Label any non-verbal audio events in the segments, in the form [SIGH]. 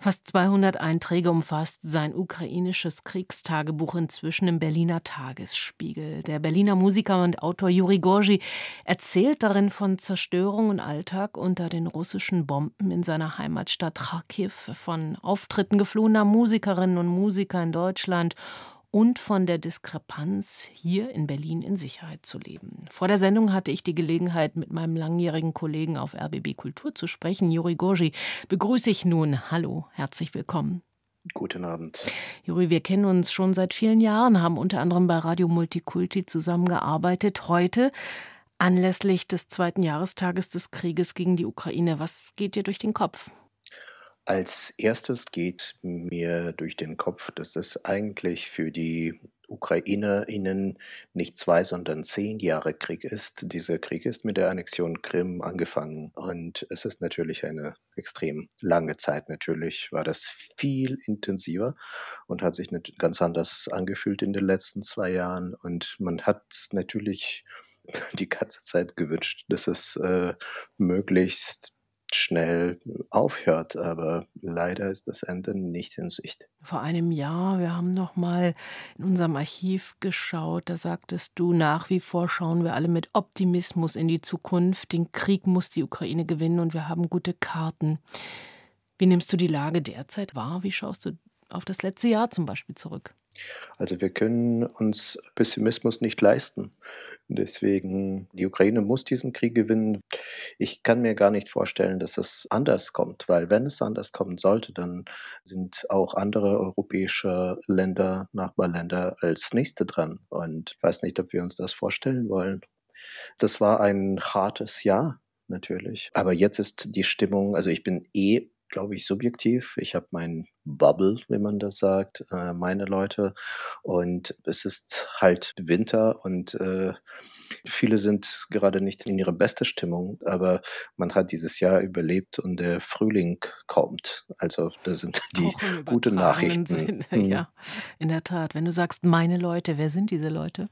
Fast 200 Einträge umfasst sein ukrainisches Kriegstagebuch inzwischen im Berliner Tagesspiegel. Der Berliner Musiker und Autor Juri Gorgi erzählt darin von Zerstörung und Alltag unter den russischen Bomben in seiner Heimatstadt Kharkiv, von Auftritten geflohener Musikerinnen und Musiker in Deutschland und von der Diskrepanz, hier in Berlin in Sicherheit zu leben. Vor der Sendung hatte ich die Gelegenheit, mit meinem langjährigen Kollegen auf RBB Kultur zu sprechen, Juri Gorgi. Begrüße ich nun. Hallo, herzlich willkommen. Guten Abend. Juri, wir kennen uns schon seit vielen Jahren, haben unter anderem bei Radio Multikulti zusammengearbeitet. Heute, anlässlich des zweiten Jahrestages des Krieges gegen die Ukraine, was geht dir durch den Kopf? Als erstes geht mir durch den Kopf, dass es eigentlich für die UkrainerInnen nicht zwei, sondern zehn Jahre Krieg ist. Dieser Krieg ist mit der Annexion Krim angefangen und es ist natürlich eine extrem lange Zeit. Natürlich war das viel intensiver und hat sich ganz anders angefühlt in den letzten zwei Jahren und man hat natürlich [LAUGHS] die ganze Zeit gewünscht, dass es äh, möglichst schnell aufhört, aber leider ist das Ende nicht in Sicht. Vor einem Jahr, wir haben noch mal in unserem Archiv geschaut, da sagtest du, nach wie vor schauen wir alle mit Optimismus in die Zukunft. Den Krieg muss die Ukraine gewinnen und wir haben gute Karten. Wie nimmst du die Lage derzeit wahr? Wie schaust du auf das letzte Jahr zum Beispiel zurück? Also wir können uns Pessimismus nicht leisten. Deswegen, die Ukraine muss diesen Krieg gewinnen. Ich kann mir gar nicht vorstellen, dass es anders kommt, weil wenn es anders kommen sollte, dann sind auch andere europäische Länder, Nachbarländer als nächste dran. Und ich weiß nicht, ob wir uns das vorstellen wollen. Das war ein hartes Jahr, natürlich. Aber jetzt ist die Stimmung, also ich bin eh glaube ich, subjektiv. Ich habe mein Bubble, wie man das sagt, äh, meine Leute. Und es ist halt Winter und äh, viele sind gerade nicht in ihrer besten Stimmung, aber man hat dieses Jahr überlebt und der Frühling kommt. Also das sind [LAUGHS] die guten Nachrichten. Sinne, hm. Ja, in der Tat. Wenn du sagst, meine Leute, wer sind diese Leute?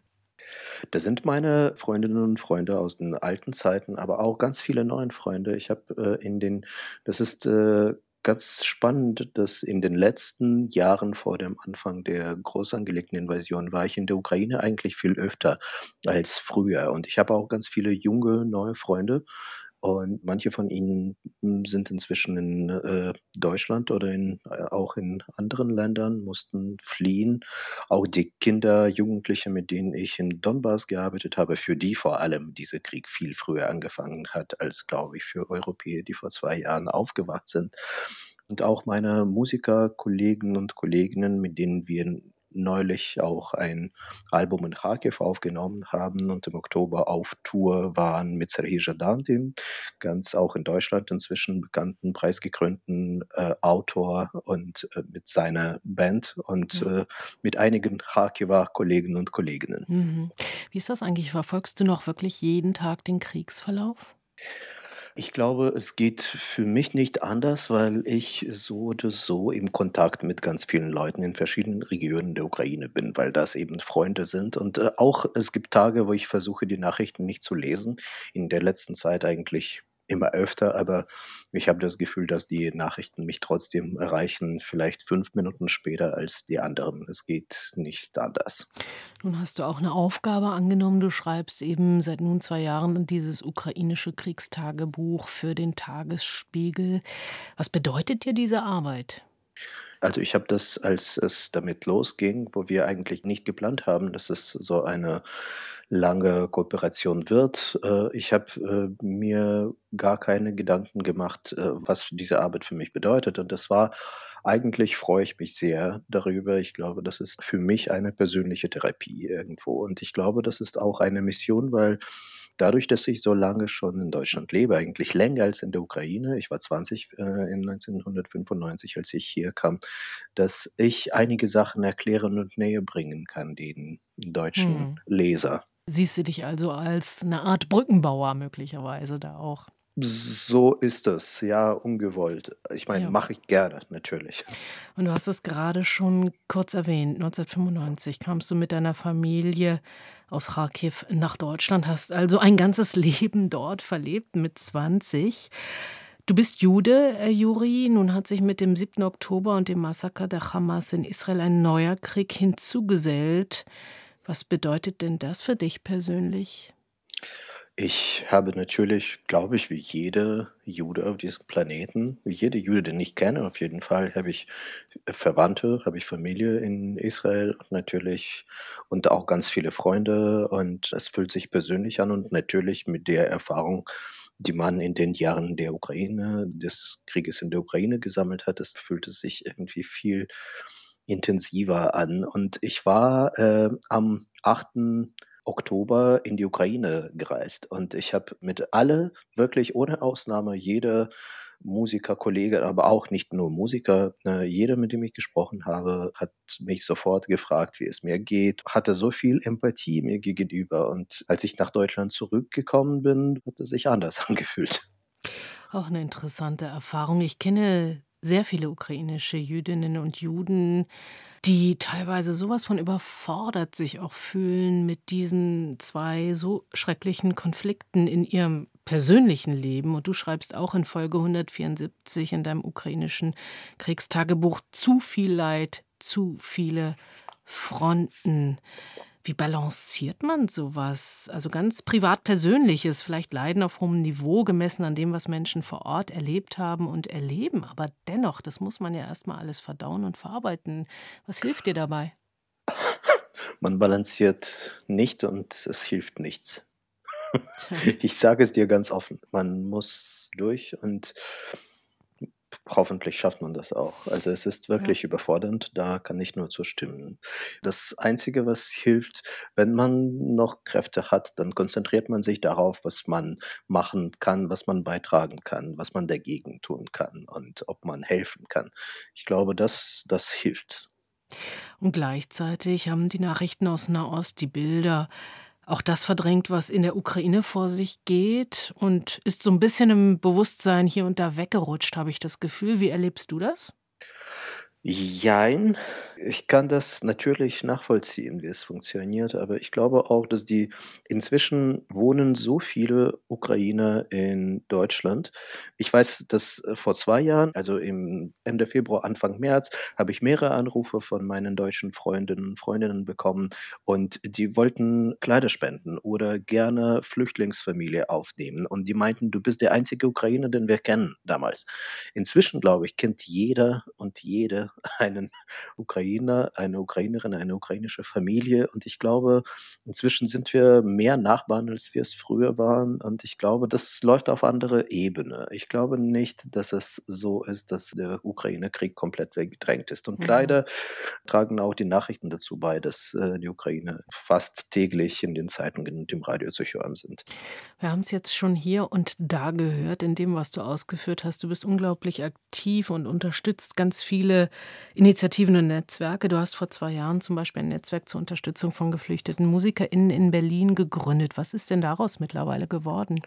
Das sind meine Freundinnen und Freunde aus den alten Zeiten, aber auch ganz viele neuen Freunde. Ich habe äh, in den, das ist äh, ganz spannend, dass in den letzten Jahren vor dem Anfang der groß angelegten Invasion war ich in der Ukraine eigentlich viel öfter als früher. Und ich habe auch ganz viele junge, neue Freunde. Und manche von ihnen hm, sind inzwischen in äh, Deutschland oder in, äh, auch in anderen Ländern, mussten fliehen. Auch die Kinder, Jugendliche, mit denen ich in Donbass gearbeitet habe, für die vor allem dieser Krieg viel früher angefangen hat, als, glaube ich, für Europäer, die vor zwei Jahren aufgewacht sind. Und auch meine Musikerkollegen und Kolleginnen, mit denen wir neulich auch ein Album in Kharkiv aufgenommen haben und im Oktober auf Tour waren mit Serhii Jadan, dem ganz auch in Deutschland inzwischen bekannten, preisgekrönten äh, Autor und äh, mit seiner Band und mhm. äh, mit einigen Kharkiver Kollegen und Kolleginnen. Mhm. Wie ist das eigentlich? Verfolgst du noch wirklich jeden Tag den Kriegsverlauf? Ich glaube, es geht für mich nicht anders, weil ich so oder so im Kontakt mit ganz vielen Leuten in verschiedenen Regionen der Ukraine bin, weil das eben Freunde sind. Und äh, auch es gibt Tage, wo ich versuche, die Nachrichten nicht zu lesen. In der letzten Zeit eigentlich immer öfter, aber ich habe das Gefühl, dass die Nachrichten mich trotzdem erreichen, vielleicht fünf Minuten später als die anderen. Es geht nicht anders. Nun hast du auch eine Aufgabe angenommen. Du schreibst eben seit nun zwei Jahren dieses ukrainische Kriegstagebuch für den Tagesspiegel. Was bedeutet dir diese Arbeit? Also ich habe das, als es damit losging, wo wir eigentlich nicht geplant haben, dass es so eine lange Kooperation wird. Äh, ich habe äh, mir gar keine Gedanken gemacht, äh, was diese Arbeit für mich bedeutet. Und das war eigentlich freue ich mich sehr darüber. Ich glaube, das ist für mich eine persönliche Therapie irgendwo. Und ich glaube, das ist auch eine Mission, weil dadurch, dass ich so lange schon in Deutschland lebe, eigentlich länger als in der Ukraine, ich war 20 äh, in 1995, als ich hier kam, dass ich einige Sachen erklären und näher bringen kann den deutschen hm. Leser. Siehst du dich also als eine Art Brückenbauer möglicherweise da auch? So ist es, ja, ungewollt. Ich meine, Ja. mache ich gerne, natürlich. Und du hast es gerade schon kurz erwähnt. 1995 kamst du mit deiner Familie aus Kharkiv nach Deutschland, hast also ein ganzes [LAUGHS] Leben dort verlebt mit 20. Du bist Jude, äh, Juri. Nun hat sich mit dem 7. Oktober und dem Massaker der Hamas in Israel ein neuer Krieg hinzugesellt. Was bedeutet denn das für dich persönlich? Ich habe natürlich, glaube ich, wie jeder Jude auf diesem Planeten, wie jeder Jude, den ich kenne, auf jeden Fall, habe ich Verwandte, habe ich Familie in Israel und natürlich und auch ganz viele Freunde und es fühlt sich persönlich an und natürlich mit der Erfahrung, die man in den Jahren der Ukraine, des Krieges in der Ukraine gesammelt hat, es fühlt es sich irgendwie viel intensiver an. Und ich war äh, am 8. Oktober in die Ukraine gereist und ich habe mit alle, wirklich ohne Ausnahme, jede Musiker, Kollege, aber auch nicht nur Musiker. Ne, jeder, mit dem ich gesprochen habe, hat mich sofort gefragt, wie es mir geht, hatte so viel Empathie mir gegenüber. Und als ich nach Deutschland zurückgekommen bin, hat es sich anders [LAUGHS] angefühlt. Auch eine interessante Erfahrung. Ich kenne sehr viele ukrainische Jüdinnen und Juden, die teilweise sowas von überfordert sich auch fühlen mit diesen zwei so schrecklichen Konflikten in ihrem persönlichen Leben. Und du schreibst auch in Folge 174 in deinem ukrainischen Kriegstagebuch zu viel Leid, zu viele Fronten. Wie balanciert man sowas? Also ganz privat persönliches, vielleicht Leiden auf hohem Niveau gemessen an dem, was Menschen vor Ort erlebt haben und erleben. Aber dennoch, das muss man ja erstmal alles verdauen und verarbeiten. Was hilft dir dabei? Man balanciert nicht und es hilft nichts. [LAUGHS] Ich sage es dir ganz offen. Man muss durch und Hoffentlich schafft man das auch. Also es ist wirklich ja. überfordernd, da kann ich nur zustimmen. Das Einzige, was hilft, wenn man noch Kräfte hat, dann konzentriert man sich darauf, was man machen kann, was man beitragen kann, was man dagegen tun kann und ob man helfen kann. Ich glaube, das, das hilft. Und gleichzeitig haben die Nachrichten aus Nahost, die Bilder, auch das verdrängt, was in der Ukraine vor sich geht und ist so ein bisschen im Bewusstsein hier und da weggerutscht, habe ich das Gefühl. Wie erlebst du das? Jein. Ich kann das natürlich nachvollziehen, wie es funktioniert, aber ich glaube auch, dass die inzwischen wohnen so viele Ukrainer in Deutschland. Ich weiß, dass äh, vor zwei Jahren, also im Ende Februar, Anfang März, habe ich mehrere Anrufe von meinen deutschen Freundinnen und Freundinnen bekommen und die wollten Kleider spenden oder gerne Flüchtlingsfamilie aufnehmen. Und die meinten, du bist der einzige Ukrainer, den wir kennen damals. Inzwischen, glaube ich, kennt jeder und jede [LAUGHS] einen Ukrainer, eine Ukrainerin, eine ukrainische Familie. Und ich glaube, inzwischen sind wir mehr Nachbarn, als wir es früher waren. Und ich glaube, das läuft auf andere Ebene. Ich glaube nicht, dass es so ist, dass der Ukraine-Krieg komplett weggedrängt ist. Und mhm. leider tragen auch die Nachrichten dazu bei, dass äh, die Ukraine fast täglich in den Zeitungen und im Radio zu hören sind. Wir haben es jetzt schon hier und da gehört, in dem, was du ausgeführt hast. Du bist unglaublich aktiv und unterstützt ganz viele Initiativen und Netzwerke. Du hast vor zwei Jahren zum Beispiel ein Netzwerk zur Unterstützung von geflüchteten MusikerInnen in Berlin gegründet. Was ist denn daraus mittlerweile geworden?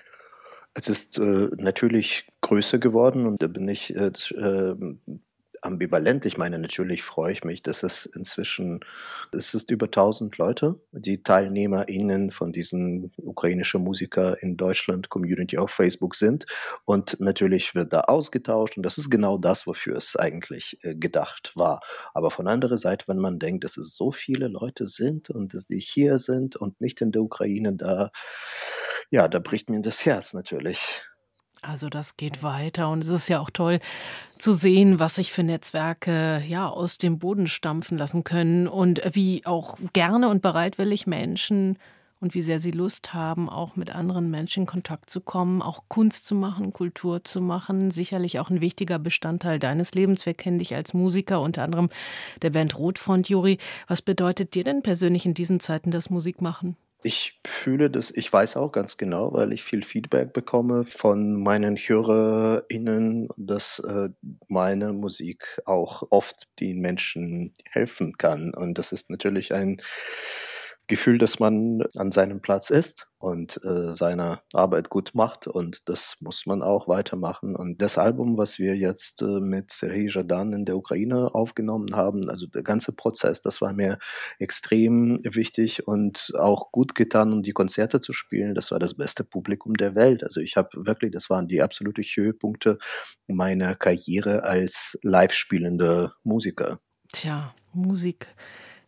Es ist äh, natürlich größer geworden und da bin ich äh, äh, ambivalent. Ich meine, natürlich freue ich mich, dass es inzwischen, es ist über 1000 Leute, die TeilnehmerInnen von diesen ukrainischen Musiker in Deutschland Community auf Facebook sind. Und natürlich wird da ausgetauscht und das ist genau das, wofür es eigentlich äh, gedacht war. Aber von anderer Seite, wenn man denkt, dass es so viele Leute sind und dass die hier sind und nicht in der Ukraine, da, ja, da bricht mir das Herz natürlich. Also das geht weiter und es ist ja auch toll zu sehen, was sich für Netzwerke ja aus dem Boden stampfen lassen können und wie auch gerne und bereitwillig Menschen und wie sehr sie Lust haben, auch mit anderen Menschen in Kontakt zu kommen, auch Kunst zu machen, Kultur zu machen. Sicherlich auch ein wichtiger Bestandteil deines Lebens. Wir kennen dich als Musiker, unter anderem der Band Rotfront, Juri. Was bedeutet dir denn persönlich in diesen Zeiten das Musikmachen? Ich fühle das ich weiß auch ganz genau, weil ich viel Feedback bekomme von meinen HörerInnen, dass, äh, meine Musik auch oft den Menschen helfen kann. Und das ist natürlich ein Gefühl, dass man an seinem Platz ist und, äh, seine Arbeit gut macht und das muss man auch weitermachen. Und das Album, was wir jetzt, äh, mit Serhij Zhadan in der Ukraine aufgenommen haben, also der ganze Prozess, das war mir extrem wichtig und auch gut getan, um die Konzerte zu spielen. Das war das beste Publikum der Welt. Also, ich habe wirklich das waren die absolute Höhepunkte meiner Karriere als live spielender Musiker. Tja, Musik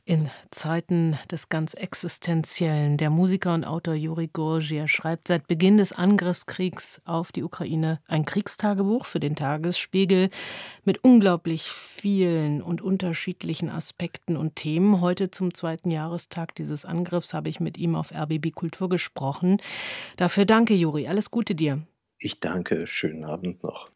in Zeiten des ganz Existenziellen. Der Musiker und Autor Juri Gorgia schreibt seit Beginn des Angriffskriegs auf die Ukraine ein Kriegstagebuch für den Tagesspiegel mit unglaublich vielen und unterschiedlichen Aspekten und Themen. Heute zum zweiten Jahrestag dieses Angriffs habe ich mit ihm auf RBB Kultur gesprochen. Dafür danke, Juri. Alles Gute dir. Ich danke. Schönen Abend noch.